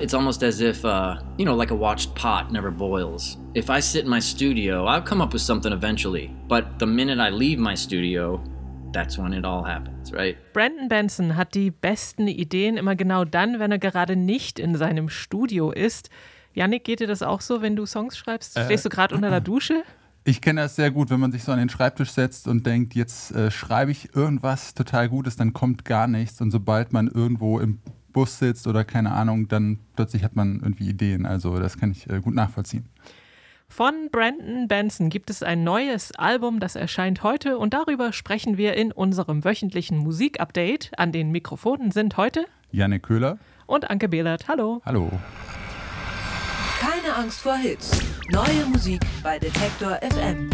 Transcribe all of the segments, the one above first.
It's almost as if, uh, you know, like a watched pot never boils. If I sit in my studio, I'll come up with something eventually. But the minute I leave my studio, that's when it all happens, right? Brandon Benson hat die besten Ideen immer genau dann, wenn er gerade nicht in seinem Studio ist. Janik, geht dir das auch so, wenn du Songs schreibst? Äh, Stehst du gerade unter der Dusche? Ich kenne das sehr gut, wenn man sich so an den Schreibtisch setzt und denkt, jetzt äh, schreibe ich irgendwas total Gutes, dann kommt gar nichts. Und sobald man irgendwo im Bus sitzt oder keine Ahnung, dann plötzlich hat man irgendwie Ideen. Also das kann ich äh, gut nachvollziehen. Von Brandon Benson gibt es ein neues Album, das erscheint heute und darüber sprechen wir in unserem wöchentlichen Musikupdate. An den Mikrofonen sind heute Janne Köhler und Anke Behlert. Hallo. Hallo. Keine Angst vor Hits. Neue Musik bei Detektor FM.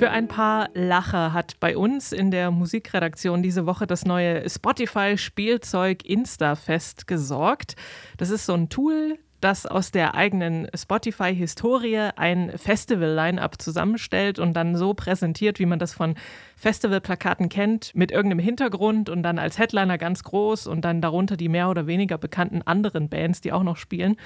Für ein paar Lacher hat bei uns in der Musikredaktion diese Woche das neue Spotify-Spielzeug Instafest gesorgt. Das ist so ein Tool, das aus der eigenen Spotify-Historie ein Festival-Line-up zusammenstellt und dann so präsentiert, wie man das von Festivalplakaten kennt, mit irgendeinem Hintergrund und dann als Headliner ganz groß und dann darunter die mehr oder weniger bekannten anderen Bands, die auch noch spielen.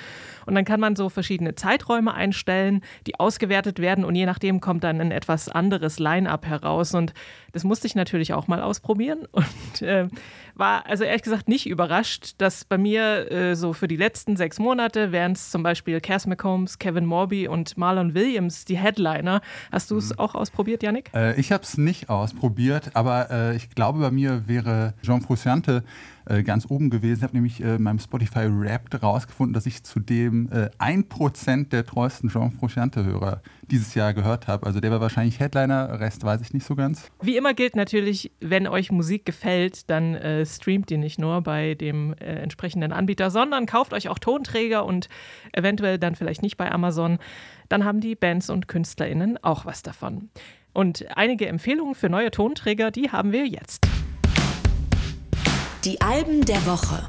Und dann kann man so verschiedene Zeiträume einstellen, die ausgewertet werden und je nachdem kommt dann ein etwas anderes Line-up heraus. Und das musste ich natürlich auch mal ausprobieren und äh, war also ehrlich gesagt nicht überrascht, dass bei mir äh, so für die letzten sechs Monate wären es zum Beispiel Cass McCombs, Kevin Morby und Marlon Williams die Headliner. Hast du es mhm. auch ausprobiert, Yannick? Äh, ich habe es nicht ausprobiert, aber äh, ich glaube, bei mir wäre Jean Frusciante äh, ganz oben gewesen. Ich habe nämlich äh, in meinem Spotify Wrapped rausgefunden, dass ich zu dem äh, 1% der treuesten Jean Frusciante-Hörer dieses Jahr gehört habe. Also der war wahrscheinlich Headliner, Rest weiß ich nicht so ganz. Wie immer gilt natürlich, wenn euch Musik gefällt, dann äh, streamt die nicht nur bei dem äh, entsprechenden Anbieter, sondern kauft euch auch Tonträger und eventuell dann vielleicht nicht bei Amazon. Dann haben die Bands und KünstlerInnen auch was davon. Und einige Empfehlungen für neue Tonträger, die haben wir jetzt. Die Alben der Woche.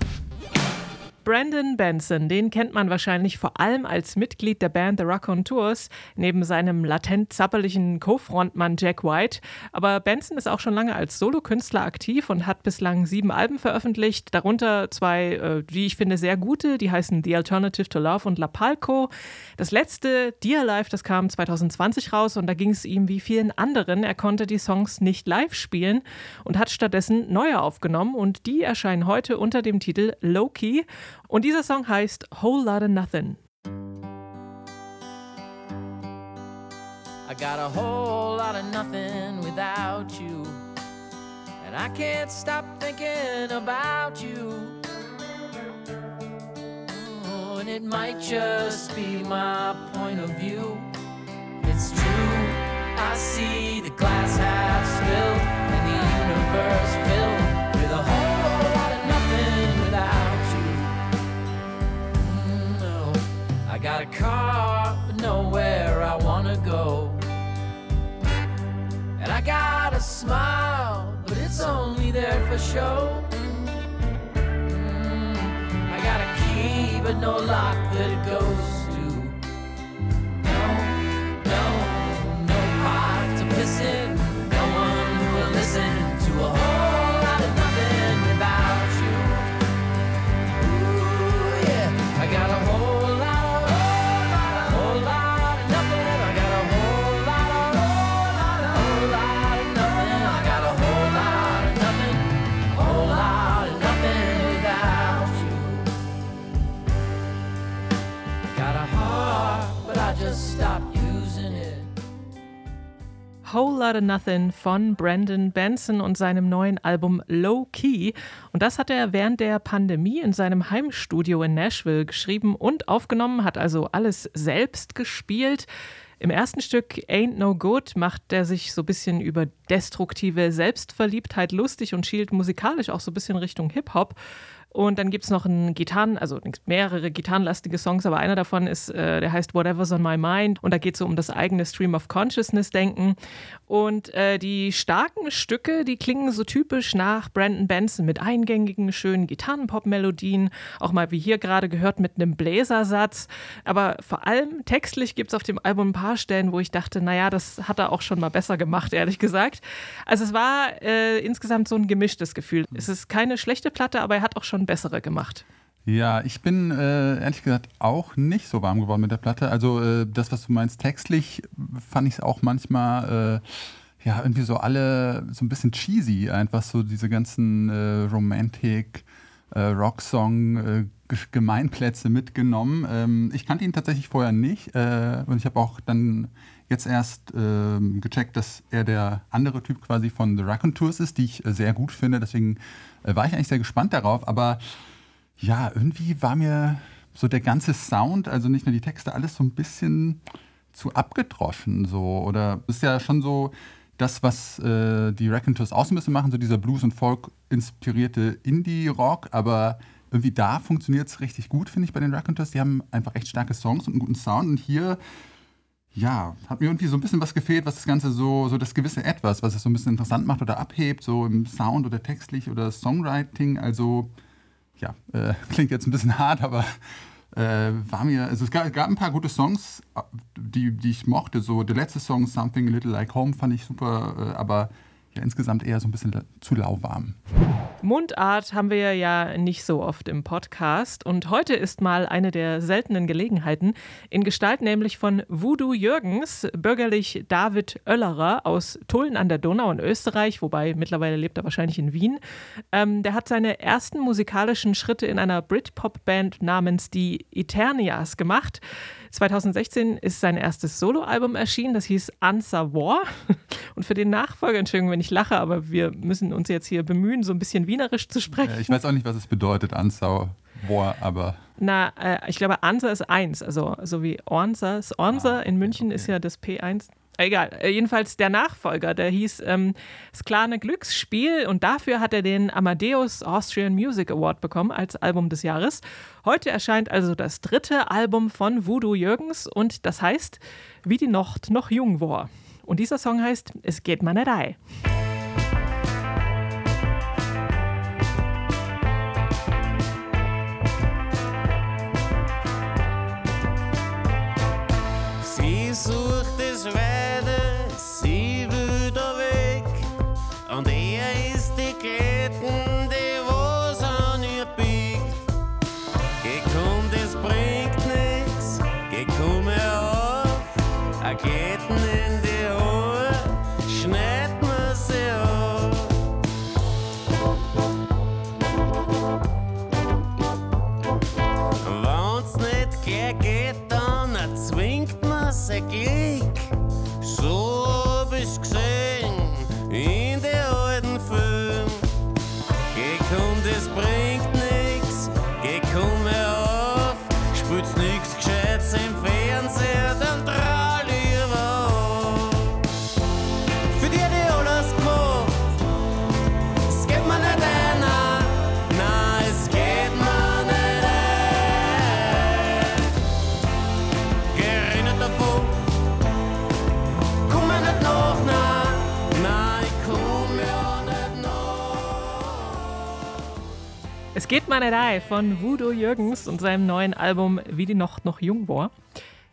Brandon Benson, den kennt man wahrscheinlich vor allem als Mitglied der Band The Rock on Tours, neben seinem latent zapperlichen Co-Frontmann Jack White. Aber Benson ist auch schon lange als Solokünstler aktiv und hat bislang sieben Alben veröffentlicht, darunter zwei, äh, die ich finde, sehr gute, die heißen The Alternative to Love und La Palco. Das letzte, Dear Life, das kam 2020 raus und da ging es ihm wie vielen anderen. Er konnte die Songs nicht live spielen und hat stattdessen neue aufgenommen und die erscheinen heute unter dem Titel Low Key. Und dieser Song heißt Whole Lotta Nothing. I got a whole lot of nothing without you. And I can't stop thinking about you. Oh, and it might just be my point of view. It's true, I see the glass half filled and the universe filled got a car, but nowhere I wanna go. And I got a smile, but it's only there for show. Mm, I got a key, but no lock that goes Lotta Nothing von Brandon Benson und seinem neuen Album Low Key. Und das hat er während der Pandemie in seinem Heimstudio in Nashville geschrieben und aufgenommen, hat also alles selbst gespielt. Im ersten Stück Ain't No Good macht er sich so ein bisschen über destruktive Selbstverliebtheit lustig und schielt musikalisch auch so ein bisschen Richtung Hip-Hop. Und dann gibt es noch einen Gitarren, also mehrere gitarrenlastige Songs, aber einer davon ist, äh, der heißt Whatever's on My Mind und da geht es so um das eigene Stream of Consciousness-Denken. Und äh, die starken Stücke, die klingen so typisch nach Brandon Benson mit eingängigen, schönen Gitarrenpop-Melodien, auch mal wie hier gerade gehört mit einem Bläsersatz. Aber vor allem textlich gibt es auf dem Album ein paar Stellen, wo ich dachte, naja, das hat er auch schon mal besser gemacht, ehrlich gesagt. Also es war äh, insgesamt so ein gemischtes Gefühl. Es ist keine schlechte Platte, aber er hat auch schon bessere gemacht. Ja, ich bin äh, ehrlich gesagt auch nicht so warm geworden mit der Platte. Also äh, das, was du meinst, textlich fand ich es auch manchmal äh, ja irgendwie so alle so ein bisschen cheesy, einfach so diese ganzen äh, Romantic äh, Rocksong äh, Gemeinplätze mitgenommen. Ähm, ich kannte ihn tatsächlich vorher nicht äh, und ich habe auch dann jetzt erst ähm, gecheckt, dass er der andere Typ quasi von The Raconteurs ist, die ich äh, sehr gut finde. Deswegen äh, war ich eigentlich sehr gespannt darauf, aber ja, irgendwie war mir so der ganze Sound, also nicht nur die Texte, alles so ein bisschen zu abgedroschen so. Oder ist ja schon so das, was äh, die Raconteurs auch so ein bisschen machen, so dieser Blues- und Folk-inspirierte Indie-Rock, aber irgendwie da funktioniert es richtig gut, finde ich, bei den Raconteurs. Die haben einfach echt starke Songs und einen guten Sound und hier ja, hat mir irgendwie so ein bisschen was gefehlt, was das Ganze so, so das gewisse Etwas, was es so ein bisschen interessant macht oder abhebt, so im Sound oder textlich oder Songwriting. Also, ja, äh, klingt jetzt ein bisschen hart, aber äh, war mir, also es gab, gab ein paar gute Songs, äh, die, die ich mochte. So der letzte Song, Something a Little Like Home, fand ich super, äh, aber insgesamt eher so ein bisschen zu lauwarm. Mundart haben wir ja nicht so oft im Podcast und heute ist mal eine der seltenen Gelegenheiten in Gestalt nämlich von Voodoo Jürgens, bürgerlich David Oellerer aus Tulln an der Donau in Österreich, wobei mittlerweile lebt er wahrscheinlich in Wien. Ähm, der hat seine ersten musikalischen Schritte in einer Britpop-Band namens die Eternias gemacht. 2016 ist sein erstes Soloalbum erschienen, das hieß Answer War. Und für den Nachfolger, Entschuldigung, wenn ich lache, aber wir müssen uns jetzt hier bemühen, so ein bisschen wienerisch zu sprechen. Äh, ich weiß auch nicht, was es bedeutet, Ansau, War, aber Na, äh, ich glaube, Ansa ist 1, also so wie Ornsa ist Ornsa. Ah, in München okay. ist ja das P1. Egal, äh, jedenfalls der Nachfolger, der hieß ähm, Sklane Glücksspiel und dafür hat er den Amadeus Austrian Music Award bekommen als Album des Jahres. Heute erscheint also das dritte Album von Voodoo Jürgens und das heißt Wie die Nacht noch jung war. Und dieser Song heißt Es geht ein. Sie sucht es weiter, Es geht mal nicht ein von Voodoo Jürgens und seinem neuen Album Wie die Nacht noch jung war.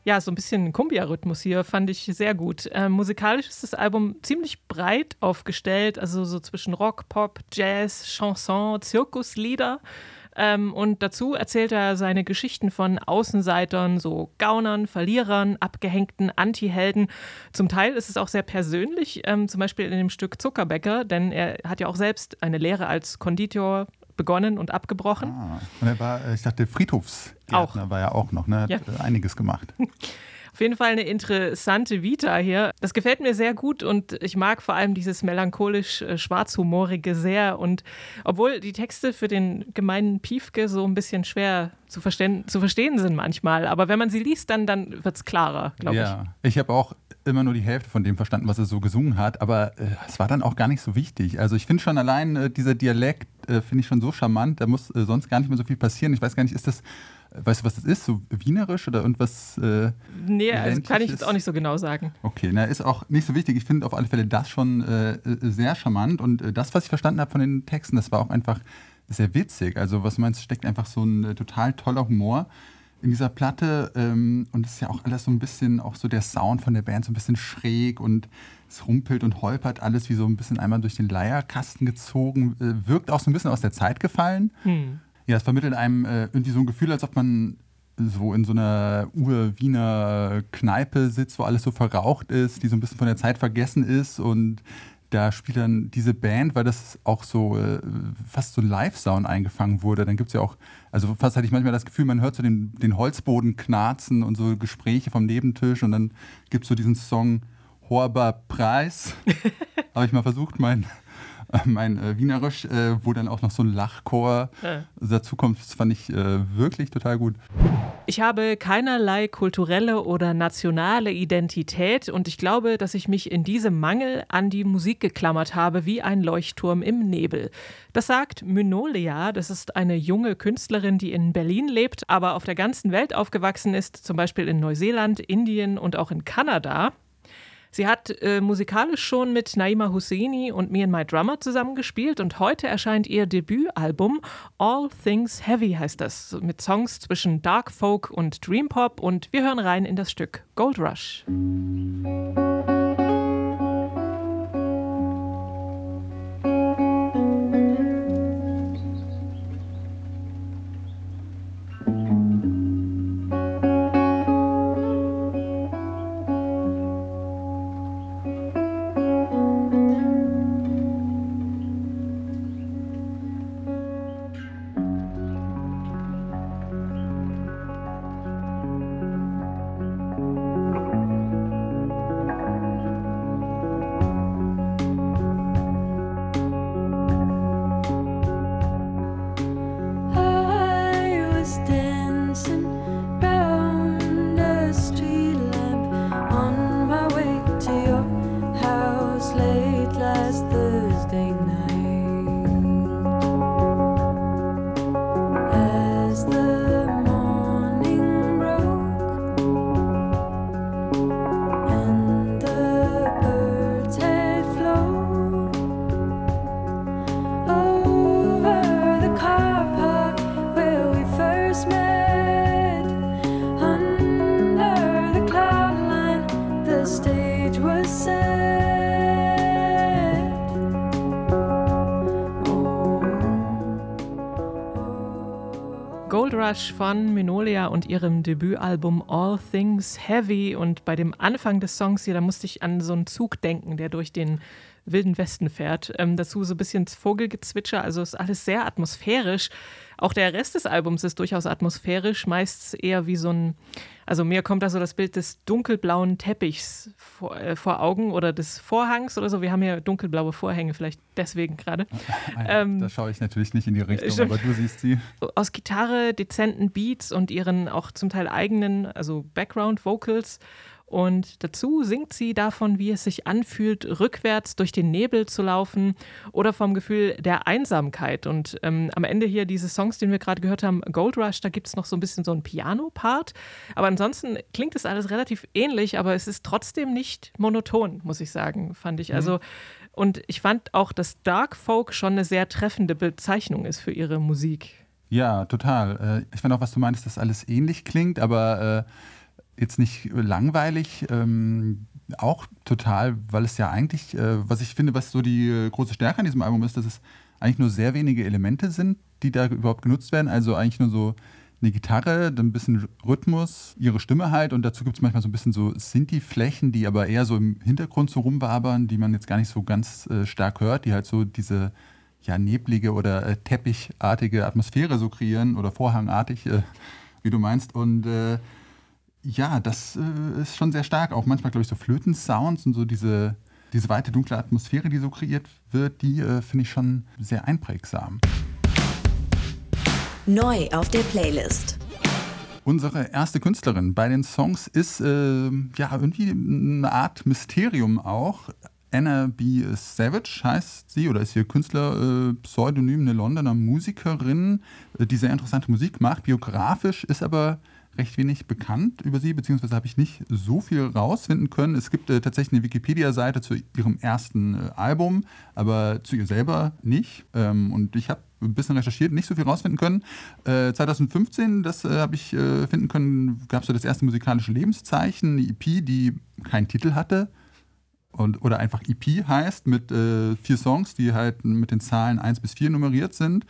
Ja, so ein bisschen Kumbia-Rhythmus hier fand ich sehr gut. Ähm, musikalisch ist das Album ziemlich breit aufgestellt, also so zwischen Rock, Pop, Jazz, Chanson, Zirkuslieder. Ähm, und dazu erzählt er seine Geschichten von Außenseitern, so Gaunern, Verlierern, abgehängten Anti-Helden. Zum Teil ist es auch sehr persönlich, ähm, zum Beispiel in dem Stück Zuckerbäcker, denn er hat ja auch selbst eine Lehre als Konditor begonnen und abgebrochen. ah, und er war, äh, ich dachte, Friedhofsgärtner Auch. war ja auch noch, ne? Hat Ja. äh, einiges gemacht. Auf jeden Fall eine interessante Vita hier. Das gefällt mir sehr gut und ich mag vor allem dieses melancholisch äh, sehr. Und obwohl die Texte für den gemeinen Piefke so ein bisschen schwer zu verstehen, zu verstehen sind manchmal, aber wenn man sie liest, dann, dann wird es klarer, glaube ja, ich habe auch immer nur die Hälfte von dem verstanden, was er so gesungen hat, aber äh, es war dann auch gar nicht so wichtig. Also ich finde schon allein äh, dieser Dialekt äh, finde ich schon so charmant, da muss äh, sonst gar nicht mehr so viel passieren. Ich weiß gar nicht, ist das, weißt du, was das ist? So wienerisch oder irgendwas? Äh. Nee, also kann ich jetzt auch nicht so genau sagen. Okay, na, ist auch nicht so wichtig. Ich finde auf alle Fälle das schon äh, äh, sehr charmant. Und äh, das, was ich verstanden habe von den Texten, das war auch einfach sehr witzig. Also, was du meinst, steckt einfach so ein äh, total toller Humor in dieser Platte. Ähm, und es ist ja auch alles so ein bisschen, auch so der Sound von der Band so ein bisschen schräg und es rumpelt und holpert alles wie so ein bisschen einmal durch den Leierkasten gezogen. Äh, wirkt auch so ein bisschen aus der Zeit gefallen. Ja, es vermittelt einem äh, irgendwie so ein Gefühl, als ob man so in so einer Ur-Wiener Kneipe sitzt, wo alles so verraucht ist, die so ein bisschen von der Zeit vergessen ist und da spielt dann diese Band, weil das auch so äh, fast so ein Live-Sound eingefangen wurde. Dann gibt es ja auch, also fast hatte ich manchmal das Gefühl, man hört so den, den Holzboden knarzen und so Gespräche vom Nebentisch und dann gibt es so diesen Song Horber Preis. Habe ich mal versucht, mein, mein äh, Wienerisch, äh, wo dann auch noch so ein Lachchor Ja. dazu kommt. Das fand ich äh, wirklich total gut. Ich habe keinerlei kulturelle oder nationale Identität und ich glaube, dass ich mich in diesem Mangel an die Musik geklammert habe wie ein Leuchtturm im Nebel. Das sagt Mynolia, das ist eine junge Künstlerin, die in Berlin lebt, aber auf der ganzen Welt aufgewachsen ist, zum Beispiel in Neuseeland, Indien und auch in Kanada. Sie hat äh, musikalisch schon mit Naima Husseini und Me and My Drummer zusammengespielt und heute erscheint ihr Debütalbum All Things Heavy heißt das, mit Songs zwischen Dark Folk und Dream Pop und wir hören rein in das Stück Gold Rush. I Rush von Minolia und ihrem Debütalbum All Things Heavy und bei dem Anfang des Songs hier, da musste ich an so einen Zug denken, der durch den wilden Westen fährt. Ähm, dazu so ein bisschen Vogelgezwitscher, also ist alles sehr atmosphärisch. Auch der Rest des Albums ist durchaus atmosphärisch, meist eher wie so ein, also mir kommt da so das Bild des dunkelblauen Teppichs vor, äh, vor Augen oder des Vorhangs oder so. Wir haben hier dunkelblaue Vorhänge, vielleicht deswegen gerade. Ah ja, Ähm, da schaue ich natürlich nicht in die Richtung, stimmt. aber du siehst sie. aus Gitarre, dezenten Beats und ihren auch zum Teil eigenen, also Background-Vocals. Und dazu singt sie davon, wie es sich anfühlt, rückwärts durch den Nebel zu laufen oder vom Gefühl der Einsamkeit. Und ähm, am Ende hier dieses Songs, den wir gerade gehört haben, Gold Rush, da gibt es noch so ein bisschen so einen Piano-Part. Aber ansonsten klingt es alles relativ ähnlich, aber es ist trotzdem nicht monoton, muss ich sagen, fand ich. Also, und ich fand auch, dass Dark Folk schon eine sehr treffende Bezeichnung ist für ihre Musik. Ja, total. Äh, Ich fand auch, was du meinst, dass alles ähnlich klingt, aber äh, jetzt nicht langweilig. Ähm, auch total, weil es ja eigentlich, äh, was ich finde, was so die äh, große Stärke an diesem Album ist, dass es eigentlich nur sehr wenige Elemente sind, die da überhaupt genutzt werden. Also eigentlich nur so eine Gitarre, ein bisschen Rhythmus, ihre Stimme halt und dazu gibt es manchmal so ein bisschen so Sinti-Flächen, die aber eher so im Hintergrund so rumwabern, die man jetzt gar nicht so ganz äh, stark hört, die halt so diese ja, neblige oder äh, teppichartige Atmosphäre so kreieren oder vorhangartig, äh, wie du meinst. Und äh, ja, das äh, ist schon sehr stark. Auch manchmal, glaube ich, so Flötensounds und so diese, diese weite, dunkle Atmosphäre, die so kreiert wird, die äh, finde ich schon sehr einprägsam. Neu auf der Playlist. Unsere erste Künstlerin bei den Songs ist äh, ja irgendwie eine Art Mysterium auch. Anna B. Savage heißt sie oder ist ihr Künstler-Pseudonym, eine Londoner Musikerin, äh, die sehr interessante Musik macht. Biografisch ist aber recht wenig bekannt über sie, beziehungsweise habe ich nicht so viel rausfinden können. Es gibt äh, tatsächlich eine Wikipedia-Seite zu ihrem ersten äh, Album, aber zu ihr selber nicht. Ähm, und ich habe ein bisschen recherchiert, nicht so viel rausfinden können. Äh, 2015, das äh, habe ich äh, finden können, gab es so das erste musikalische Lebenszeichen, eine EP, die keinen Titel hatte. Und, oder einfach EP heißt, mit äh, vier Songs, die halt mit den Zahlen 1 bis 4 nummeriert sind.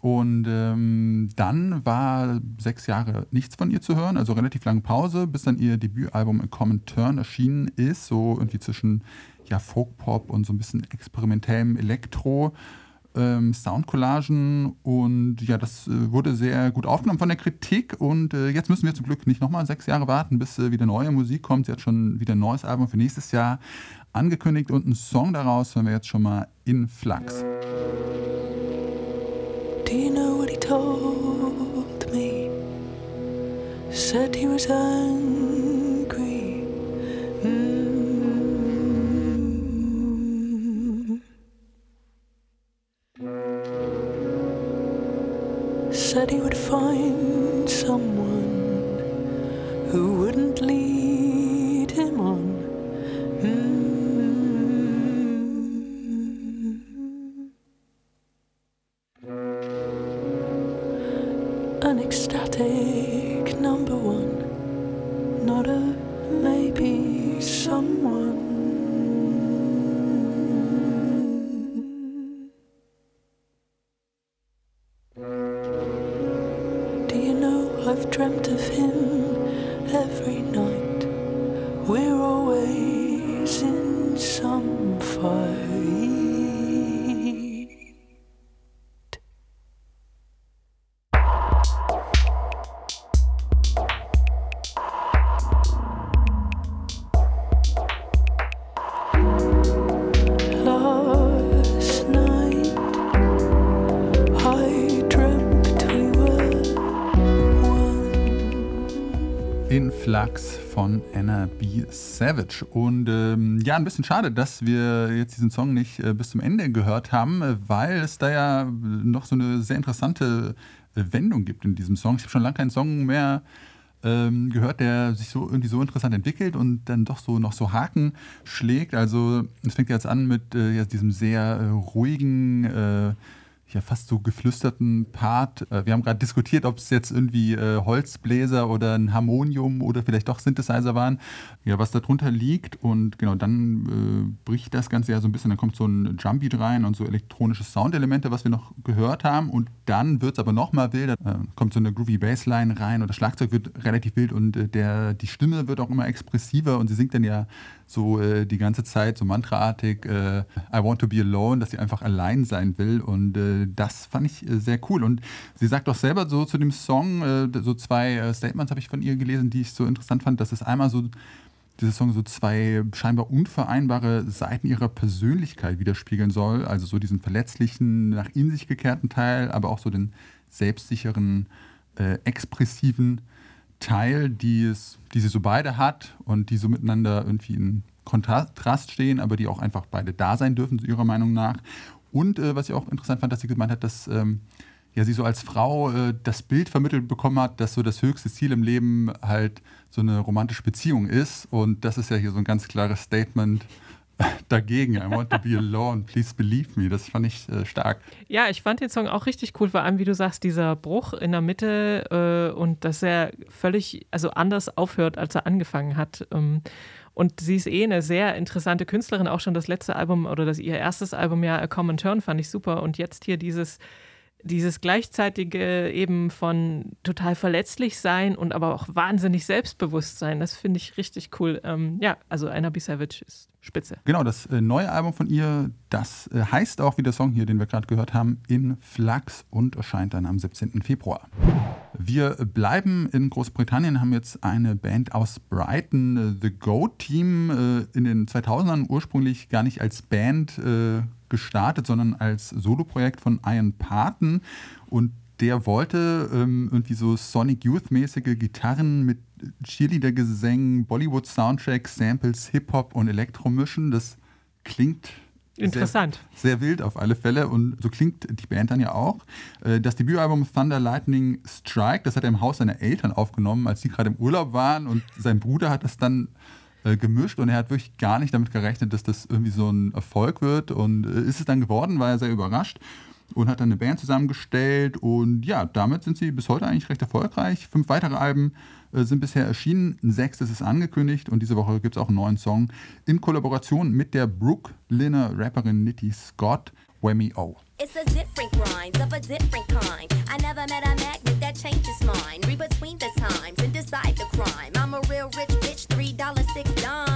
Und ähm, dann war sechs Jahre nichts von ihr zu hören, also relativ lange Pause, bis dann ihr Debütalbum A Common Turn erschienen ist, so irgendwie zwischen ja, Folk-Pop und so ein bisschen experimentellem Elektro. Ähm, Soundcollagen und ja, das äh, wurde sehr gut aufgenommen von der Kritik und äh, jetzt müssen wir zum Glück nicht nochmal sechs Jahre warten, bis äh, wieder neue Musik kommt. Sie hat schon wieder ein neues Album für nächstes Jahr angekündigt und einen Song daraus hören wir jetzt schon mal in Flux. Said he was angry. Mm. Said he would find Flux von Anna B. Savage. Und ähm, ja, ein bisschen schade, dass wir jetzt diesen Song nicht äh, bis zum Ende gehört haben, weil es da ja noch so eine sehr interessante äh, Wendung gibt in diesem Song. Ich habe schon lange keinen Song mehr ähm, gehört, der sich so irgendwie so interessant entwickelt und dann doch so noch so Haken schlägt. Also es fängt jetzt an mit äh, ja, diesem sehr äh, ruhigen ja fast so geflüsterten Part. Äh, Wir haben gerade diskutiert, ob es jetzt irgendwie äh, Holzbläser oder ein Harmonium oder vielleicht doch Synthesizer waren, ja, was da drunter liegt. Und genau, dann äh, bricht das Ganze ja so ein bisschen, dann kommt so ein Jumpbeat rein und so elektronische Soundelemente, was wir noch gehört haben. Und dann wird es aber nochmal wilder, äh, kommt so eine groovy Bassline rein und das Schlagzeug wird relativ wild und äh, der, die Stimme wird auch immer expressiver und sie singt dann ja so äh, die ganze Zeit so mantraartig äh, I want to be alone, dass sie einfach allein sein will. Und äh, das fand ich äh, sehr cool. Und sie sagt auch selber so zu dem Song, äh, so zwei äh, Statements habe ich von ihr gelesen, die ich so interessant fand, dass es einmal so dieser Song so zwei scheinbar unvereinbare Seiten ihrer Persönlichkeit widerspiegeln soll, also so diesen verletzlichen, nach in sich gekehrten Teil, aber auch so den selbstsicheren, expressiven Teil, die, es, die sie so beide hat und die so miteinander irgendwie in Kontrast stehen, aber die auch einfach beide da sein dürfen, ihrer Meinung nach. Und äh, was ich auch interessant fand, dass sie gemeint hat, dass ähm, ja, sie so als Frau äh, das Bild vermittelt bekommen hat, dass so das höchste Ziel im Leben halt so eine romantische Beziehung ist. Und das ist ja hier so ein ganz klares Statement dagegen. I want to be alone, please believe me. Das fand ich äh, stark. Ja, ich fand den Song auch richtig cool, vor allem, wie du sagst, dieser Bruch in der Mitte äh, und dass er völlig, also anders aufhört, als er angefangen hat. Ähm, und sie ist eh eine sehr interessante Künstlerin, auch schon das letzte Album oder das ihr erstes Album ja A Common Turn fand ich super. Und jetzt hier dieses, dieses gleichzeitige eben von total verletzlich sein und aber auch wahnsinnig selbstbewusst sein, das finde ich richtig cool. Ähm, ja, also Anna B. Savage ist spitze. Genau, das äh, neue Album von ihr, das äh, heißt auch wie der Song hier, den wir gerade gehört haben, in Flux und erscheint dann am 17. Februar. Wir bleiben in Großbritannien, haben jetzt eine Band aus Brighton, äh, The Goat Team, in den 2000ern ursprünglich gar nicht als Band gestartet, sondern als Soloprojekt von Ian Parton und der wollte ähm, irgendwie so Sonic Youth-mäßige Gitarren mit Cheerleader-Gesängen, Bollywood-Soundtrack, Samples, Hip-Hop und Elektro mischen. Das klingt Interessant. Sehr, sehr wild auf alle Fälle und so klingt die Band dann ja auch. Äh, Das Debütalbum Thunder Lightning Strike, das hat er im Haus seiner Eltern aufgenommen, als sie gerade im Urlaub waren und sein Bruder hat das dann äh, gemischt und er hat wirklich gar nicht damit gerechnet, dass das irgendwie so ein Erfolg wird und äh, ist es dann geworden, war er sehr überrascht und hat dann eine Band zusammengestellt und ja, damit sind sie bis heute eigentlich recht erfolgreich. Fünf weitere Alben äh, sind bisher erschienen, ein sechstes ist angekündigt und diese Woche gibt es auch einen neuen Song in Kollaboration mit der Brooklyner Rapperin Nitty Scott, Whammy O. It's a different grind of a different kind. I never met a magnet that changes mine. Read between the times and decide the crime. I'm a real rich bitch, three dollars six dime.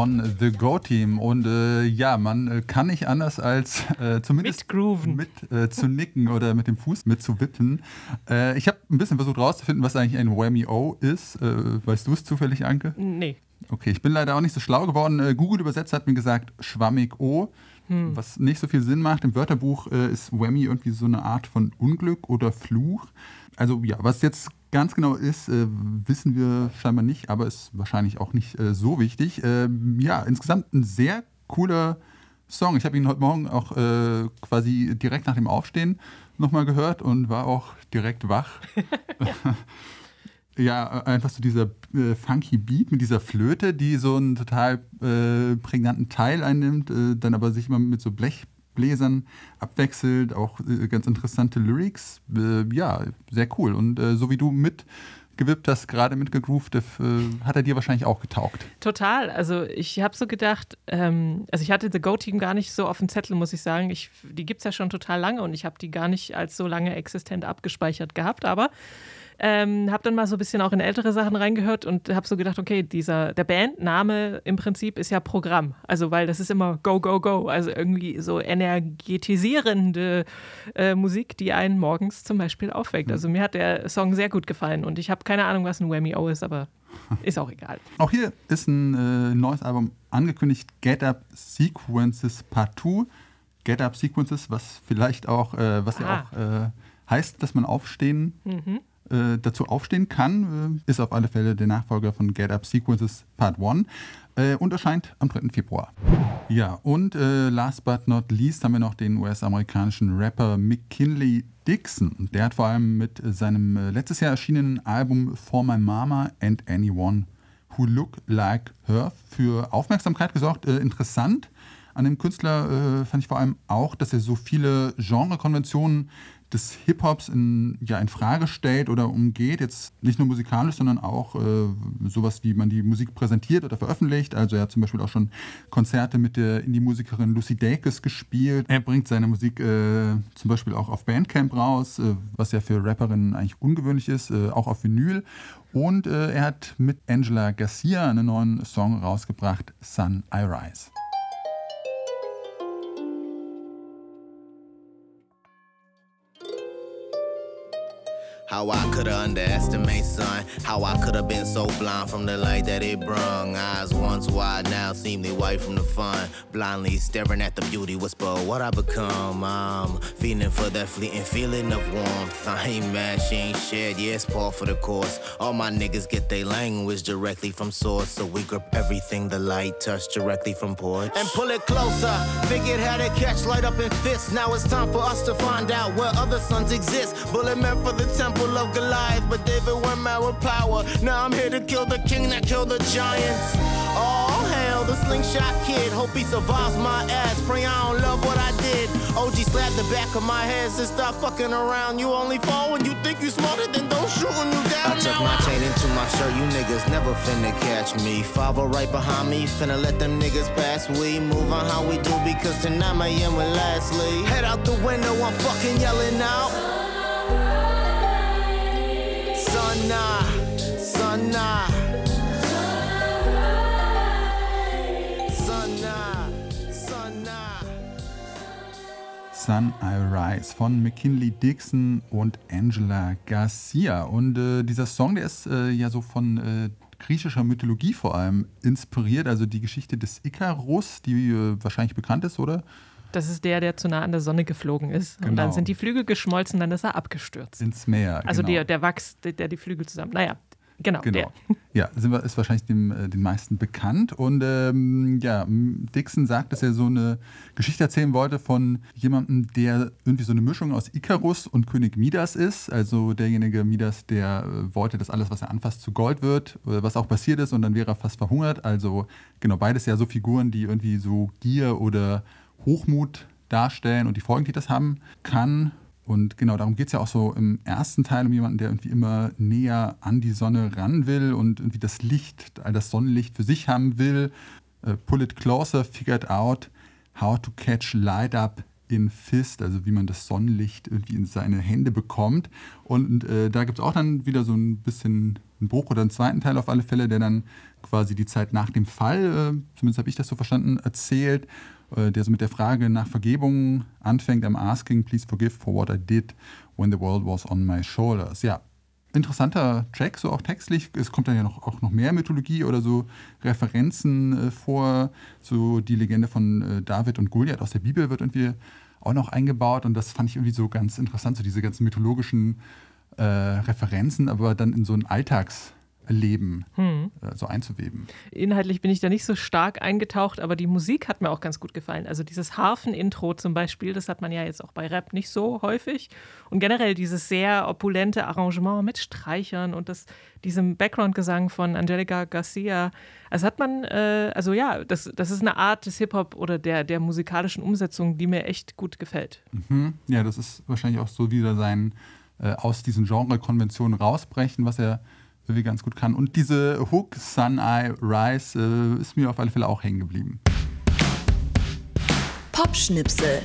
Von The Go Team. Und äh, ja, man äh, kann nicht anders als äh, zumindest Mitgrooven. mit äh, zu nicken oder mit dem Fuß mit zu wippen. Äh, ich habe ein bisschen versucht rauszufinden, was eigentlich ein Whammy O ist. Äh, weißt du es zufällig, Anke? Nee. Okay, ich bin leider auch nicht so schlau geworden. Google übersetzt hat mir gesagt schwammig O, was nicht so viel Sinn macht. Im Wörterbuch ist Whammy irgendwie so eine Art von Unglück oder Fluch. Also ja, was jetzt ganz genau ist, äh, wissen wir scheinbar nicht, aber ist wahrscheinlich auch nicht äh, so wichtig. Ähm, ja, insgesamt ein sehr cooler Song. Ich habe ihn heute Morgen auch äh, quasi direkt nach dem Aufstehen nochmal gehört und war auch direkt wach. Ja, einfach so dieser äh, funky Beat mit dieser Flöte, die so einen total äh, prägnanten Teil einnimmt, äh, dann aber sich immer mit so Blechbläsern abwechselt, auch äh, ganz interessante Lyrics. Äh, ja, sehr cool. Und äh, so wie du mitgewippt hast, gerade mitgegroovt, hat er dir wahrscheinlich auch getaugt. Total. Also ich habe so gedacht, ähm, also ich hatte The Go-Team gar nicht so auf dem Zettel, muss ich sagen. Ich, die gibt es ja schon total lange und ich habe die gar nicht als so lange existent abgespeichert gehabt, aber ähm, habe dann mal so ein bisschen auch in ältere Sachen reingehört und habe so gedacht, okay, dieser, der Bandname im Prinzip ist ja Programm. Also, weil das ist immer Go, Go, Go. Also irgendwie so energetisierende äh, Musik, die einen morgens zum Beispiel aufweckt. Also mir hat der Song sehr gut gefallen und ich habe keine Ahnung, was ein Whammy O ist, aber ist auch egal. Auch hier ist ein äh, neues Album angekündigt, Get Up Sequences Part 2. Get Up Sequences, was vielleicht auch, äh, was ja Ah. auch äh, heißt, dass man aufstehen, äh, dazu aufstehen kann, äh, ist auf alle Fälle der Nachfolger von Get Up Sequences Part 1 äh, und erscheint am 3. Februar. Ja, und äh, last but not least haben wir noch den US-amerikanischen Rapper McKinley Dixon. Der hat vor allem mit seinem äh, letztes Jahr erschienenen Album For My Mama and Anyone Who Look Like Her für Aufmerksamkeit gesorgt. Äh, interessant an dem Künstler äh, fand ich vor allem auch, dass er so viele Genrekonventionen des Hip-Hops in, ja, in Frage stellt oder umgeht. Jetzt nicht nur musikalisch, sondern auch äh, sowas, wie man die Musik präsentiert oder veröffentlicht. Also er hat zum Beispiel auch schon Konzerte mit der Indie-Musikerin Lucy Dacus gespielt. Er bringt seine Musik äh, zum Beispiel auch auf Bandcamp raus, äh, was ja für Rapperinnen eigentlich ungewöhnlich ist, äh, auch auf Vinyl. Und äh, er hat mit Angela Garcia einen neuen Song rausgebracht, Sun I Rise. How I coulda underestimated, sun. How I coulda been so blind from the light that it brung. Eyes once wide, now seemingly white from the fun. Blindly staring at the beauty, whisper what I become. I'm feeling for that fleeting feeling of warmth. I ain't mad, she ain't shared. Yes, Paul for the course. All my niggas get their language directly from source, so we grip everything the light touch directly from porch. And pull it closer. Figured how to catch light up in fists. Now it's time for us to find out where other suns exist. Bullet meant for the temple of Goliath, but David went mad with power. Now I'm here to kill the king that killed the giants. All hail the slingshot kid. Hope he survives my ass. Pray I don't love what I did. OG slapped the back of my head. Said stop fucking around. You only fall when you think you smarter than those shooting you down. I took Now my I- chain into my shirt, you niggas never finna catch me. 5 right behind me, finna let them niggas pass. We move on how we do because tonight my end with Lastly. Head out the window, I'm fucking yelling out. Son, nah. Sun I Rise von McKinley Dixon und Angela Garcia. Und äh, dieser Song, der ist äh, ja so von äh, griechischer Mythologie vor allem inspiriert. Also die Geschichte des Ikarus, die äh, wahrscheinlich bekannt ist, oder? Das ist der, der zu nah an der Sonne geflogen ist. Und Genau. dann sind die Flügel geschmolzen, dann ist er abgestürzt. Ins Meer. Also genau. der, der Wachs, der, der die Flügel zusammen. Naja, genau, der. Genau. Ja, sind wir, ist wahrscheinlich dem, äh, den meisten bekannt. Und ähm, ja, Dixon sagt, dass er so eine Geschichte erzählen wollte von jemandem, der irgendwie so eine Mischung aus Ikarus und König Midas ist. Also derjenige Midas, der äh, wollte, dass alles, was er anfasst, zu Gold wird, was auch passiert ist. Und dann wäre er fast verhungert. Also genau, beides ja so Figuren, die irgendwie so Gier oder Hochmut darstellen und die Folgen, die das haben kann. Und genau darum geht es ja auch so im ersten Teil um jemanden, der irgendwie immer näher an die Sonne ran will und irgendwie das Licht, das Sonnenlicht für sich haben will. Äh, pull it closer, figured out how to catch light up in fist, also wie man das Sonnenlicht irgendwie in seine Hände bekommt. Und äh, da gibt es auch dann wieder so ein bisschen einen Bruch oder einen zweiten Teil auf alle Fälle, der dann quasi die Zeit nach dem Fall, äh, zumindest habe ich das so verstanden, erzählt, äh, der so mit der Frage nach Vergebung anfängt. I'm asking, please forgive for what I did when the world was on my shoulders. Ja, interessanter Track, so auch textlich. Es kommt dann ja noch, auch noch mehr Mythologie oder so Referenzen äh, vor. So die Legende von äh, David und Goliath aus der Bibel wird irgendwie auch noch eingebaut. Und das fand ich irgendwie so ganz interessant, so diese ganzen mythologischen äh, Referenzen, aber dann in so ein Alltagsleben Hm. äh, so einzuweben. Inhaltlich bin ich da nicht so stark eingetaucht, aber die Musik hat mir auch ganz gut gefallen. Also dieses Harfen-Intro zum Beispiel, das hat man ja jetzt auch bei Rap nicht so häufig. Und generell dieses sehr opulente Arrangement mit Streichern und das, diesem Background-Gesang von Angelica Garcia. Also hat man, äh, also ja, das, das ist eine Art des Hip-Hop oder der, der musikalischen Umsetzung, die mir echt gut gefällt. Mhm. Ja, das ist wahrscheinlich auch so wieder sein äh, aus diesen Genre-Konventionen rausbrechen, was er irgendwie ganz gut kann. Und diese Hook Sun Eye Rise äh, ist mir auf alle Fälle auch hängen geblieben. Popschnipsel.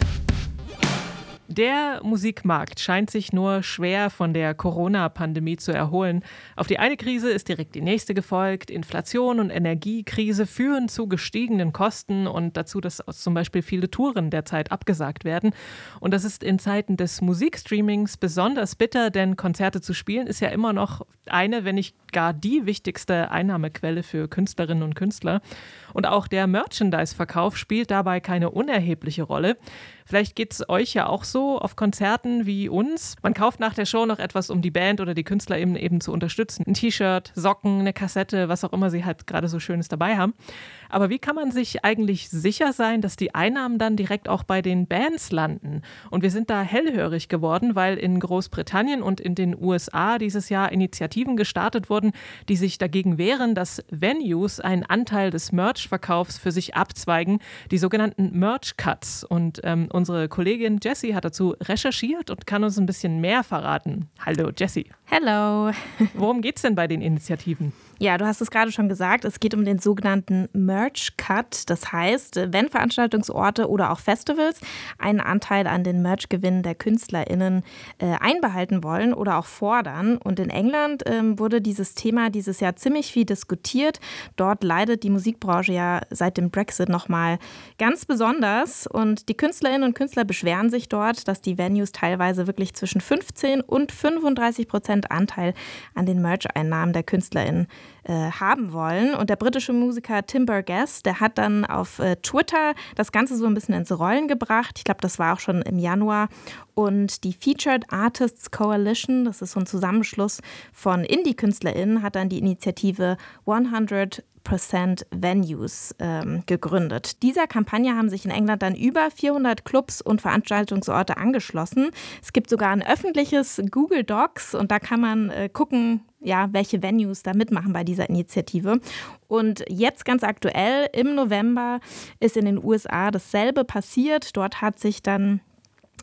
Der Musikmarkt scheint sich nur schwer von der Corona-Pandemie zu erholen. Auf die eine Krise ist direkt die nächste gefolgt. Inflation und Energiekrise führen zu gestiegenen Kosten und dazu, dass zum Beispiel viele Touren derzeit abgesagt werden. Und das ist in Zeiten des Musikstreamings besonders bitter, denn Konzerte zu spielen ist ja immer noch eine, wenn nicht gar die wichtigste Einnahmequelle für Künstlerinnen und Künstler. Und auch der Merchandise-Verkauf spielt dabei keine unerhebliche Rolle. Vielleicht geht es euch ja auch so auf Konzerten wie uns. Man kauft nach der Show noch etwas, um die Band oder die Künstler eben, eben zu unterstützen. Ein T-Shirt, Socken, eine Kassette, was auch immer sie halt gerade so Schönes dabei haben. Aber wie kann man sich eigentlich sicher sein, dass die Einnahmen dann direkt auch bei den Bands landen? Und wir sind da hellhörig geworden, weil in Großbritannien und in den USA dieses Jahr Initiativen gestartet wurden, die sich dagegen wehren, dass Venues einen Anteil des Merch-Verkaufs für sich abzweigen, die sogenannten Merch-Cuts. Und ähm, unsere Kollegin Jessie hat dazu recherchiert und kann uns ein bisschen mehr verraten. Hallo Jessie. Hello. Worum geht es denn bei den Initiativen? Ja, du hast es gerade schon gesagt, es geht um den sogenannten Merch Cut. Das heißt, wenn Veranstaltungsorte oder auch Festivals einen Anteil an den Merch-Gewinnen der KünstlerInnen äh, einbehalten wollen oder auch fordern. Und in England ähm, wurde dieses Thema dieses Jahr ziemlich viel diskutiert. Dort leidet die Musikbranche ja seit dem Brexit nochmal ganz besonders. Und die KünstlerInnen und Künstler beschweren sich dort, dass die Venues teilweise wirklich zwischen 15 und 35 Prozent Anteil an den Merch-Einnahmen der KünstlerInnen äh, haben wollen. Und der britische Musiker Tim Burgess, der hat dann auf äh, Twitter das Ganze so ein bisschen ins Rollen gebracht. Ich glaube, das war auch schon im Januar. Und die Featured Artists Coalition, das ist so ein Zusammenschluss von Indie-KünstlerInnen, hat dann die Initiative 100% Venues ähm, gegründet. Dieser Kampagne haben sich in England dann über 400 Clubs und Veranstaltungsorte angeschlossen. Es gibt sogar ein öffentliches Google Docs und da kann man äh, gucken, ja, welche Venues da mitmachen bei dieser Initiative. Und jetzt ganz aktuell, im November, ist in den USA dasselbe passiert. Dort hat sich dann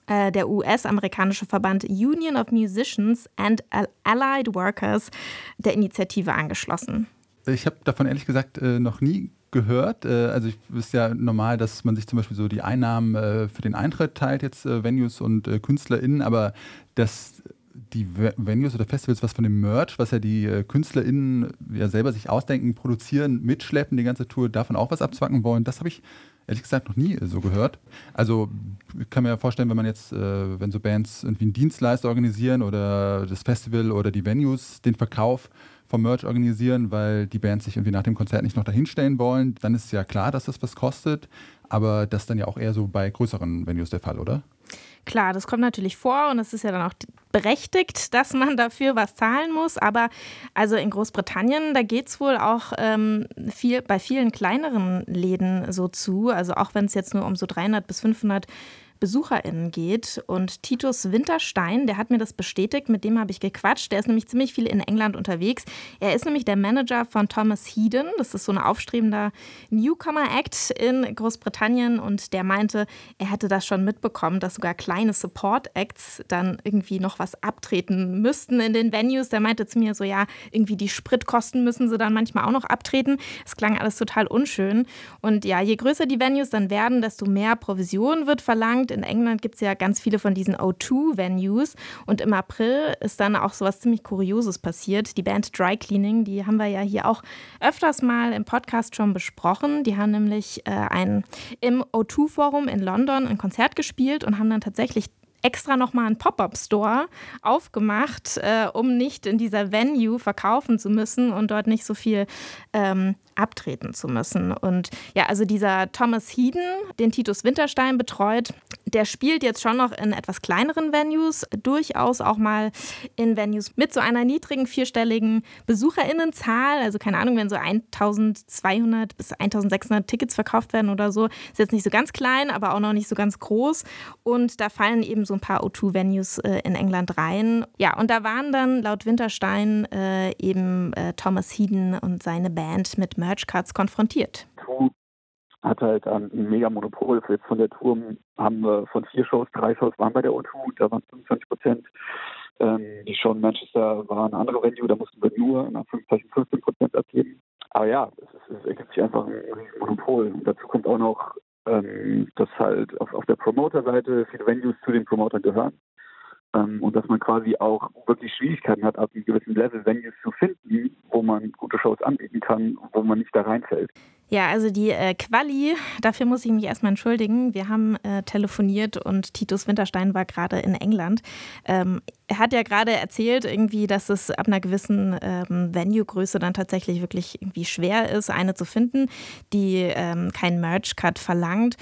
äh, der US-amerikanische Verband Union of Musicians and Allied Workers der Initiative angeschlossen. Ich habe davon ehrlich gesagt äh, noch nie gehört. Äh, also ich ist ja normal, dass man sich zum Beispiel so die Einnahmen für den Eintritt teilt, jetzt Venues und KünstlerInnen, aber dass die Ve- Venues oder Festivals was von dem Merch, was ja die äh, KünstlerInnen ja selber sich ausdenken, produzieren, mitschleppen, die ganze Tour, davon auch was abzwacken wollen, das habe ich ehrlich gesagt noch nie äh, so gehört. Also ich kann mir ja vorstellen, wenn man jetzt, äh, wenn so Bands irgendwie einen Dienstleister organisieren oder das Festival oder die Venues den Verkauf vom Merch organisieren, weil die Bands sich irgendwie nach dem Konzert nicht noch dahinstellen wollen, dann ist ja klar, dass das was kostet. Aber das dann ja auch eher so bei größeren Venues der Fall, oder? Klar, das kommt natürlich vor und es ist ja dann auch berechtigt, dass man dafür was zahlen muss. Aber also in Großbritannien, da geht es wohl auch ähm, viel, bei vielen kleineren Läden so zu. Also auch wenn es jetzt nur um so 300 bis 500 BesucherInnen geht. Und Titus Winterstein, der hat mir das bestätigt, mit dem habe ich gequatscht. Der ist nämlich ziemlich viel in England unterwegs. Er ist nämlich der Manager von Thomas Heeden. Das ist so ein aufstrebender Newcomer-Act in Großbritannien. Und der meinte, er hätte das schon mitbekommen, dass sogar kleine Support-Acts dann irgendwie noch was abtreten müssten in den Venues. Der meinte zu mir so, ja, irgendwie die Spritkosten müssen sie dann manchmal auch noch abtreten. Es klang alles total unschön. Und ja, je größer die Venues dann werden, desto mehr Provision wird verlangt. In England gibt es ja ganz viele von diesen O2-Venues. Und im April ist dann auch sowas ziemlich Kurioses passiert. Die Band Dry Cleaning, die haben wir ja hier auch öfters mal im Podcast schon besprochen. Die haben nämlich äh, ein, im O2-Forum in London ein Konzert gespielt und haben dann tatsächlich extra nochmal einen Pop-up-Store aufgemacht, äh, um nicht in dieser Venue verkaufen zu müssen und dort nicht so viel ähm, abtreten zu müssen. Und ja, also dieser Thomas Heeden, den Titus Winterstein betreut, der spielt jetzt schon noch in etwas kleineren Venues, durchaus auch mal in Venues mit so einer niedrigen vierstelligen Besucherinnenzahl. Also keine Ahnung, wenn so 1200 bis 1600 Tickets verkauft werden oder so, ist jetzt nicht so ganz klein, aber auch noch nicht so ganz groß. Und da fallen eben so ein paar O2-Venues äh, in England rein. Ja, und da waren dann laut Winterstein äh, eben äh, Thomas Heeden und seine Band mit Merch-Cards konfrontiert. Tour hat halt ähm, ein mega Monopol. Jetzt von der Tour haben wir von vier Shows, drei Shows waren bei der O2, da waren 25 Prozent. Ähm, die Show in Manchester war eine andere Venue, da mussten wir nur in Anführungszeichen 15 Prozent abgeben. Aber ja, es, ergibt sich einfach ein Monopol. Und dazu kommt auch noch, ähm, dass halt auf, auf der Promoter-Seite viele Venues zu den Promotern gehören. Ähm, und dass man quasi auch wirklich Schwierigkeiten hat, ab einem gewissen Level Venues zu finden, wo man gute Shows anbieten kann, wo man nicht da reinfällt. Ja, also die äh, Quali, dafür muss ich mich erstmal entschuldigen. Wir haben äh, telefoniert und Titus Winterstein war gerade in England. Ähm, er hat ja gerade erzählt, irgendwie, dass es ab einer gewissen ähm, Venue-Größe dann tatsächlich wirklich irgendwie schwer ist, eine zu finden, die ähm, keinen Merch-Cut verlangt.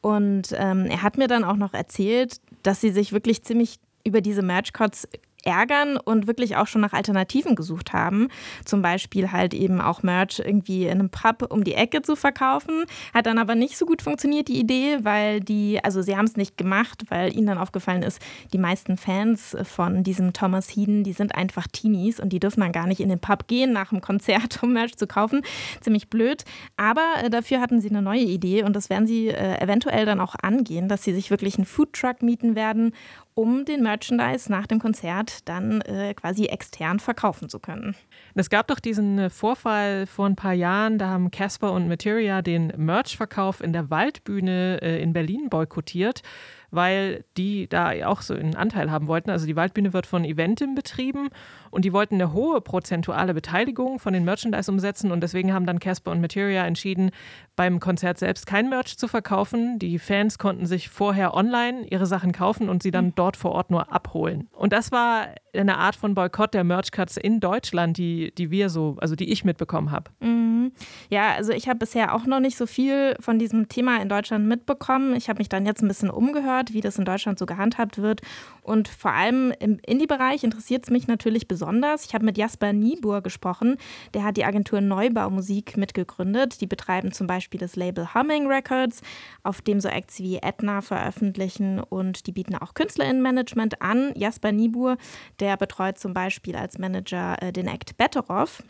Und ähm, er hat mir dann auch noch erzählt, dass sie sich wirklich ziemlich über diese Merch-Cuts ärgern und wirklich auch schon nach Alternativen gesucht haben. Zum Beispiel halt eben auch Merch irgendwie in einem Pub um die Ecke zu verkaufen. Hat dann aber nicht so gut funktioniert, die Idee, weil die, also sie haben es nicht gemacht, weil ihnen dann aufgefallen ist, die meisten Fans von diesem Thomas Heeden, die sind einfach Teenies und die dürfen dann gar nicht in den Pub gehen nach dem Konzert, um Merch zu kaufen. Ziemlich blöd. Aber äh, dafür hatten sie eine neue Idee und das werden sie äh, eventuell dann auch angehen, dass sie sich wirklich einen Foodtruck mieten werden um den Merchandise nach dem Konzert dann äh, quasi extern verkaufen zu können. Es gab doch diesen äh, Vorfall vor ein paar Jahren, da haben Casper und Materia den Merch-Verkauf in der Waldbühne äh, in Berlin boykottiert, weil die da auch so einen Anteil haben wollten. Also die Waldbühne wird von Eventim betrieben und die wollten eine hohe prozentuale Beteiligung von den Merchandise umsetzen und deswegen haben dann Casper und Materia entschieden, beim Konzert selbst kein Merch zu verkaufen. Die Fans konnten sich vorher online ihre Sachen kaufen und sie dann dort vor Ort nur abholen. Und das war eine Art von Boykott der Merch-Cuts in Deutschland, die, die wir so, also die ich mitbekommen habe. Mhm. Ja, also ich habe bisher auch noch nicht so viel von diesem Thema in Deutschland mitbekommen. Ich habe mich dann jetzt ein bisschen umgehört wie das in Deutschland so gehandhabt wird. Und vor allem im Indie-Bereich interessiert es mich natürlich besonders. Ich habe mit Jasper Niebuhr gesprochen. Der hat die Agentur Neubaumusik mitgegründet. Die betreiben zum Beispiel das Label Humming Records, auf dem so Acts wie Edna veröffentlichen und die bieten auch KünstlerInnenmanagement an. Jasper Niebuhr, der betreut zum Beispiel als Manager äh, den Act Betteroff.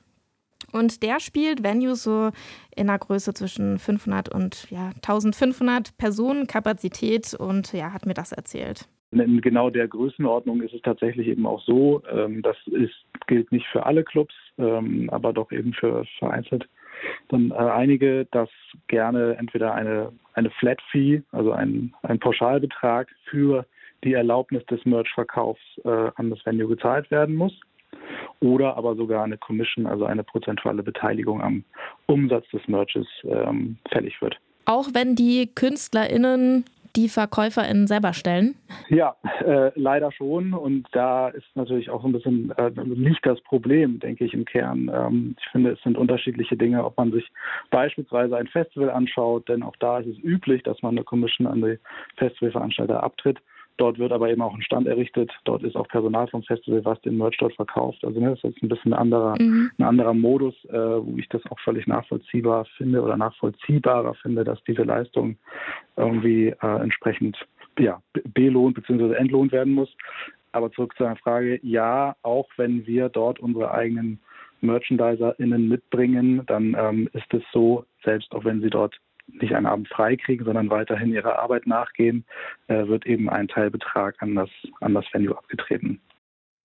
Und der spielt Venues so in einer Größe zwischen 500 und ja, 1500 Personen Kapazität und ja, hat mir das erzählt. In genau der Größenordnung ist es tatsächlich eben auch so, ähm, das ist, gilt nicht für alle Clubs, ähm, aber doch eben für vereinzelt dann äh, einige, dass gerne entweder eine, eine Flat Fee, also ein, ein Pauschalbetrag für die Erlaubnis des Merch-Verkaufs äh, an das Venue gezahlt werden muss oder aber sogar eine Commission, also eine prozentuale Beteiligung am Umsatz des Merches ähm, fällig wird. Auch wenn die KünstlerInnen die VerkäuferInnen selber stellen? Ja, äh, leider schon. Und da ist natürlich auch so ein bisschen äh, nicht das Problem, denke ich, im Kern. Ähm, ich finde, es sind unterschiedliche Dinge, ob man sich beispielsweise ein Festival anschaut, denn auch da ist es üblich, dass man eine Commission an die Festivalveranstalter abtritt. Dort wird aber eben auch ein Stand errichtet. Dort ist auch Personal vom Festival, was den Merch dort verkauft. Also ne, das ist jetzt ein bisschen ein anderer, Mhm. ein anderer Modus, äh, wo ich das auch völlig nachvollziehbar finde oder nachvollziehbarer finde, dass diese Leistung irgendwie äh, entsprechend ja, be- belohnt bzw. entlohnt werden muss. Aber zurück zu einer Frage, ja, auch wenn wir dort unsere eigenen MerchandiserInnen mitbringen, dann ähm, ist es so, selbst auch wenn sie dort nicht einen Abend frei kriegen, sondern weiterhin ihrer Arbeit nachgehen, äh, wird eben ein Teilbetrag an das, an das Venue abgetreten.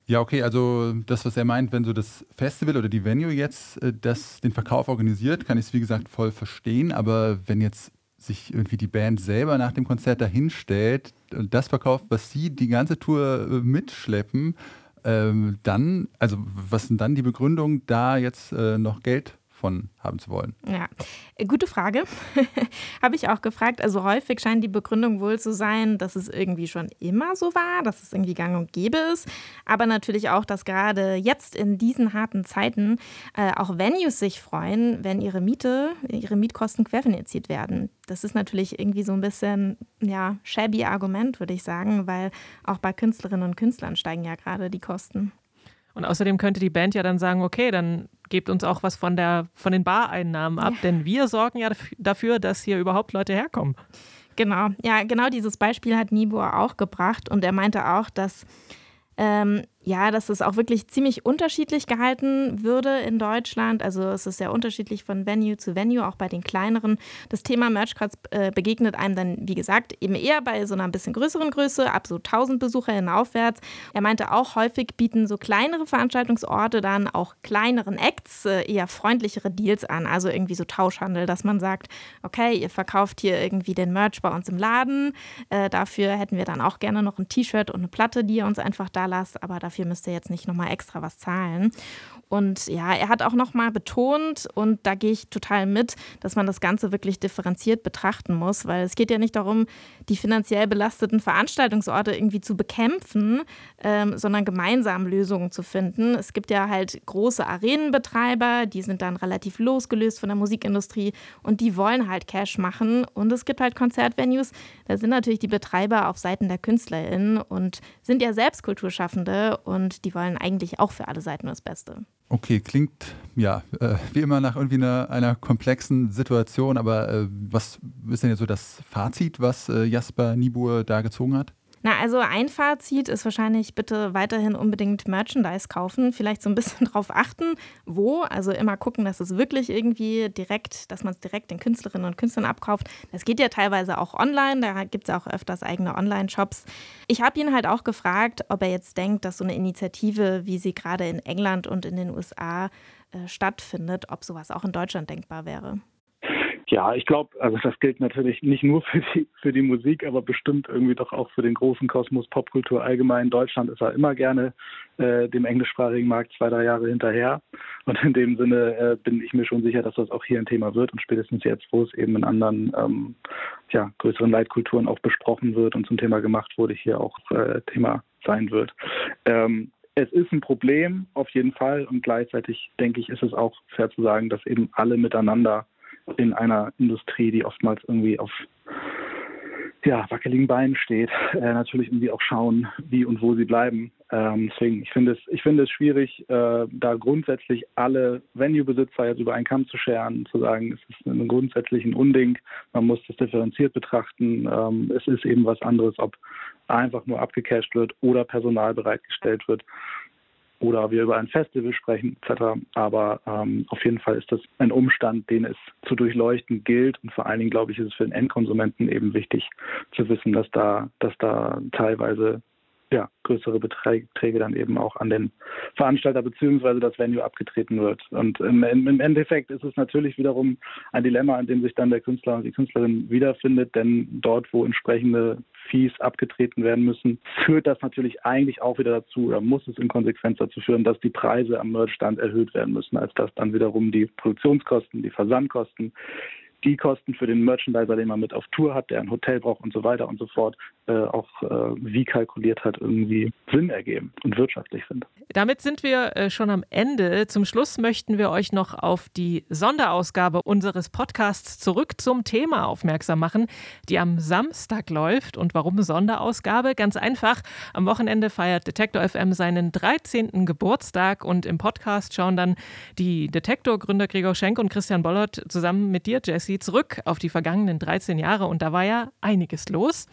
Ja, okay, also das, was er meint, wenn so das Festival oder die Venue jetzt äh, das, den Verkauf organisiert, kann ich es wie gesagt voll verstehen. Aber wenn jetzt sich irgendwie die Band selber nach dem Konzert dahinstellt und das verkauft, was sie die ganze Tour äh, mitschleppen, ähm, dann, also was sind dann die Begründungen, da jetzt äh, noch Geld von haben zu wollen? Ja, äh, gute Frage. Habe ich auch gefragt. Also häufig scheint die Begründung wohl zu sein, dass es irgendwie schon immer so war, dass es irgendwie gang und gäbe ist. Aber natürlich auch, dass gerade jetzt in diesen harten Zeiten äh, auch Venues sich freuen, wenn ihre Miete, ihre Mietkosten querfinanziert werden. Das ist natürlich irgendwie so ein bisschen, ja, shabby Argument, würde ich sagen, weil auch bei Künstlerinnen und Künstlern steigen ja gerade die Kosten. Und außerdem könnte die Band ja dann sagen, okay, dann gebt uns auch was von, der, von den Bareinnahmen ab, denn wir sorgen ja daf- dafür, dass hier überhaupt Leute herkommen. Genau, ja, genau dieses Beispiel hat Nibor auch gebracht und er meinte auch, dass ähm, ja, dass es auch wirklich ziemlich unterschiedlich gehalten würde in Deutschland. Also es ist sehr unterschiedlich von Venue zu Venue, auch bei den kleineren. Das Thema Merchcards äh, begegnet einem dann, wie gesagt, eben eher bei so einer ein bisschen größeren Größe, ab so 1000 BesucherInnen aufwärts. Er meinte auch, häufig bieten so kleinere Veranstaltungsorte dann auch kleineren Acts äh, eher freundlichere Deals an. Also irgendwie so Tauschhandel, dass man sagt, okay, ihr verkauft hier irgendwie den Merch bei uns im Laden. Äh, dafür hätten wir dann auch gerne noch ein T-Shirt und eine Platte, die ihr uns einfach da lasst. Aber dafür müsst ihr jetzt nicht nochmal extra was zahlen. Und ja, er hat auch nochmal betont, und da gehe ich total mit, dass man das Ganze wirklich differenziert betrachten muss, weil es geht ja nicht darum, die finanziell belasteten Veranstaltungsorte irgendwie zu bekämpfen, ähm, sondern gemeinsam Lösungen zu finden. Es gibt ja halt große Arenenbetreiber, die sind dann relativ losgelöst von der Musikindustrie und die wollen halt Cash machen. Und es gibt halt Konzertvenues, da sind natürlich die Betreiber auf Seiten der KünstlerInnen und sind ja selbst Kulturschaffende und die wollen eigentlich auch für alle Seiten das Beste. Okay, klingt ja äh, wie immer nach irgendwie einer, einer komplexen Situation, aber äh, was ist denn jetzt so das Fazit, was äh, Jasper Niebuhr da gezogen hat? Na, also ein Fazit ist wahrscheinlich bitte weiterhin unbedingt Merchandise kaufen. Vielleicht so ein bisschen drauf achten, wo. Also immer gucken, dass es wirklich irgendwie direkt, dass man es direkt den Künstlerinnen und Künstlern abkauft. Das geht ja teilweise auch online. Da gibt es auch öfters eigene Online-Shops. Ich habe ihn halt auch gefragt, ob er jetzt denkt, dass so eine Initiative, wie sie gerade in England und in den USA äh, stattfindet, ob sowas auch in Deutschland denkbar wäre. Ja, ich glaube, also das gilt natürlich nicht nur für die, für die Musik, aber bestimmt irgendwie doch auch für den großen Kosmos Popkultur allgemein. Deutschland ist ja immer gerne äh, dem englischsprachigen Markt zwei, drei Jahre hinterher. Und in dem Sinne äh, bin ich mir schon sicher, dass das auch hier ein Thema wird und spätestens jetzt, wo es eben in anderen ähm, ja, größeren Leitkulturen auch besprochen wird und zum Thema gemacht wurde, hier auch äh, Thema sein wird. Ähm, es ist ein Problem auf jeden Fall und gleichzeitig denke ich, ist es auch fair zu sagen, dass eben alle miteinander in einer Industrie, die oftmals irgendwie auf ja, wackeligen Beinen steht, äh, natürlich irgendwie auch schauen, wie und wo sie bleiben. Ähm, deswegen, ich finde es, ich finde es schwierig, äh, da grundsätzlich alle Venue-Besitzer jetzt über einen Kamm zu scheren, zu sagen, es ist ein grundsätzlich ein Unding, man muss das differenziert betrachten. Ähm, es ist eben was anderes, ob einfach nur abgecasht wird oder Personal bereitgestellt wird oder wir über ein Festival sprechen etc. Aber ähm, auf jeden Fall ist das ein Umstand, den es zu durchleuchten gilt und vor allen Dingen glaube ich, ist es für den Endkonsumenten eben wichtig zu wissen, dass da, dass da teilweise ja, größere Beträge dann eben auch an den Veranstalter beziehungsweise das Venue abgetreten wird. Und im, im, Endeffekt ist es natürlich wiederum ein Dilemma, in dem sich dann der Künstler und die Künstlerin wiederfindet, denn dort, wo entsprechende Fees abgetreten werden müssen, führt das natürlich eigentlich auch wieder dazu oder muss es in Konsequenz dazu führen, dass die Preise am Merchstand erhöht werden müssen, als dass dann wiederum die Produktionskosten, die Versandkosten, die Kosten für den Merchandiser, den man mit auf Tour hat, der ein Hotel braucht und so weiter und so fort, äh, auch äh, wie kalkuliert hat, irgendwie Sinn ergeben und wirtschaftlich sind. Damit sind wir äh, schon am Ende. Zum Schluss möchten wir euch noch auf die Sonderausgabe unseres Podcasts zurück zum Thema aufmerksam machen, die am Samstag läuft. Und warum Sonderausgabe? Ganz einfach. Am Wochenende feiert Detektor FM seinen 13. Geburtstag und im Podcast schauen dann die Detektor-Gründer Gregor Schenk und Christian Bollert zusammen mit dir, Jesse, zurück auf die vergangenen 13 Jahre und da war ja einiges los.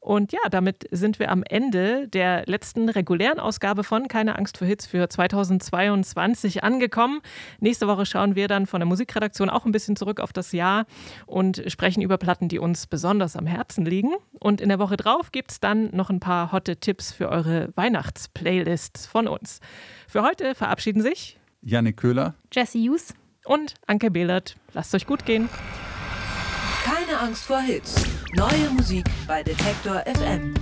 Und ja, damit sind wir am Ende der letzten regulären Ausgabe von Keine Angst vor Hits für 2022 angekommen. Nächste Woche schauen wir dann von der Musikredaktion auch ein bisschen zurück auf das Jahr und sprechen über Platten, die uns besonders am Herzen liegen. Und in der Woche drauf gibt es dann noch ein paar hotte Tipps für eure Weihnachtsplaylists von uns. Für heute verabschieden sich Janik Köhler, Jesse Hughes und Anke Behlert. Lasst euch gut gehen. Keine Angst vor Hits. Neue Musik bei Detektor FM.